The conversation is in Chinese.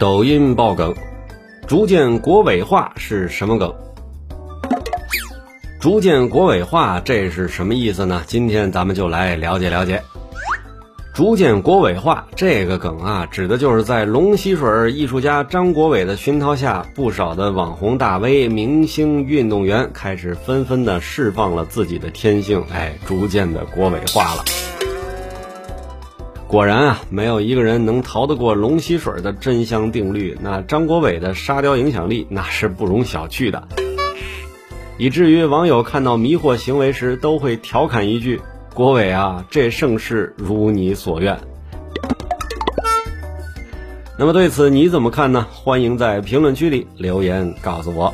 抖音爆梗，逐渐国伟化是什么梗？逐渐国伟化这是什么意思呢？今天咱们就来了解了解。逐渐国伟化这个梗啊，指的就是在龙溪水艺术家张国伟的熏陶下，不少的网红大 V、明星、运动员开始纷纷的释放了自己的天性，哎，逐渐的国伟化了。果然啊，没有一个人能逃得过龙吸水的真香定律。那张国伟的沙雕影响力那是不容小觑的，以至于网友看到迷惑行为时都会调侃一句。国伟啊，这盛世如你所愿。那么对此你怎么看呢？欢迎在评论区里留言告诉我。